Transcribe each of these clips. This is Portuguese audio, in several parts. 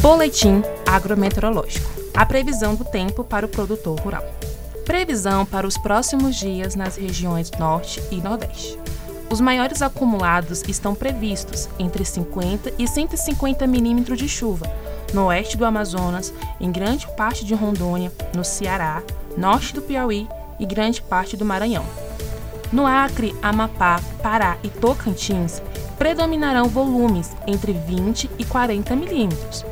Boletim agrometeorológico. A previsão do tempo para o produtor rural. Previsão para os próximos dias nas regiões Norte e Nordeste. Os maiores acumulados estão previstos entre 50 e 150 milímetros de chuva no oeste do Amazonas, em grande parte de Rondônia, no Ceará, norte do Piauí e grande parte do Maranhão. No Acre, Amapá, Pará e Tocantins, predominarão volumes entre 20 e 40 milímetros.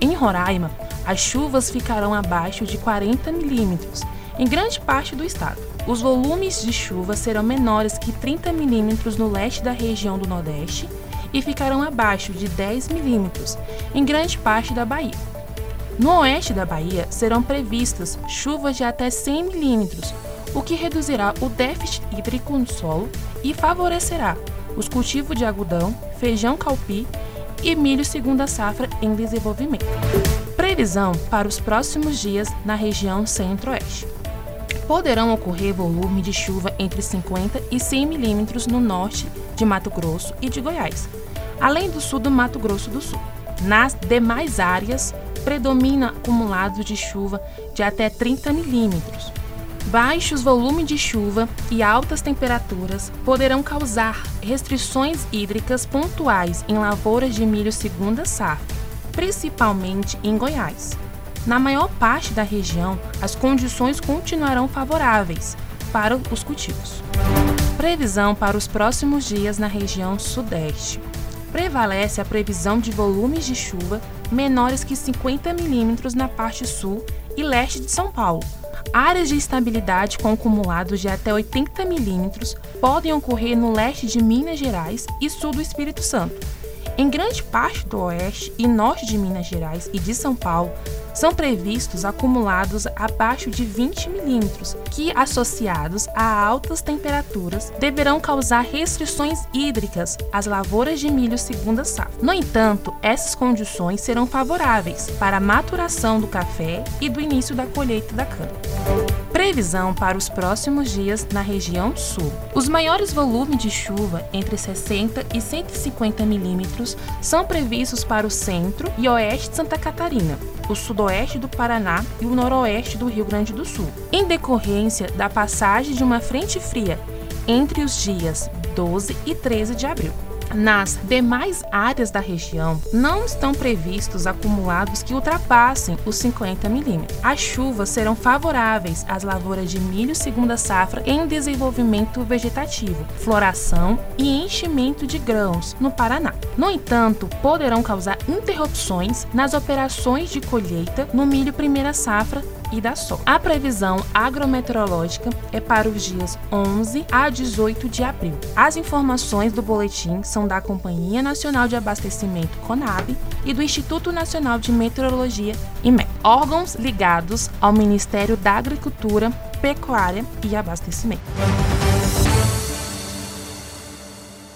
Em Roraima, as chuvas ficarão abaixo de 40 milímetros em grande parte do estado. Os volumes de chuva serão menores que 30 milímetros no leste da região do Nordeste e ficarão abaixo de 10 milímetros em grande parte da Bahia. No oeste da Bahia serão previstas chuvas de até 100 milímetros, o que reduzirá o déficit hídrico no solo e favorecerá os cultivos de algodão, feijão calpi e milho segunda safra em desenvolvimento. Previsão para os próximos dias na região centro-oeste. Poderão ocorrer volume de chuva entre 50 e 100 milímetros no norte de Mato Grosso e de Goiás, além do sul do Mato Grosso do Sul. Nas demais áreas, predomina acumulados de chuva de até 30 milímetros. Baixos volumes de chuva e altas temperaturas poderão causar restrições hídricas pontuais em lavouras de milho segunda safra, principalmente em Goiás. Na maior parte da região, as condições continuarão favoráveis para os cultivos. Previsão para os próximos dias na região Sudeste. Prevalece a previsão de volumes de chuva menores que 50 milímetros na parte sul e leste de São Paulo, Áreas de estabilidade com acumulados de até 80 milímetros podem ocorrer no leste de Minas Gerais e sul do Espírito Santo. Em grande parte do oeste e norte de Minas Gerais e de São Paulo, são previstos acumulados abaixo de 20 milímetros, que, associados a altas temperaturas, deverão causar restrições hídricas às lavouras de milho segunda safra. No entanto, essas condições serão favoráveis para a maturação do café e do início da colheita da cana. Previsão para os próximos dias na região sul. Os maiores volumes de chuva, entre 60 e 150 milímetros, são previstos para o centro e oeste de Santa Catarina, o sudoeste do Paraná e o noroeste do Rio Grande do Sul, em decorrência da passagem de uma frente fria entre os dias 12 e 13 de abril. Nas demais áreas da região, não estão previstos acumulados que ultrapassem os 50 milímetros. As chuvas serão favoráveis às lavouras de milho segunda safra em desenvolvimento vegetativo, floração e enchimento de grãos no Paraná. No entanto, poderão causar interrupções nas operações de colheita no milho primeira safra e da Sol. A previsão agrometeorológica é para os dias 11 a 18 de abril. As informações do boletim são da Companhia Nacional de Abastecimento CONAB e do Instituto Nacional de Meteorologia IMET, órgãos ligados ao Ministério da Agricultura, Pecuária e Abastecimento.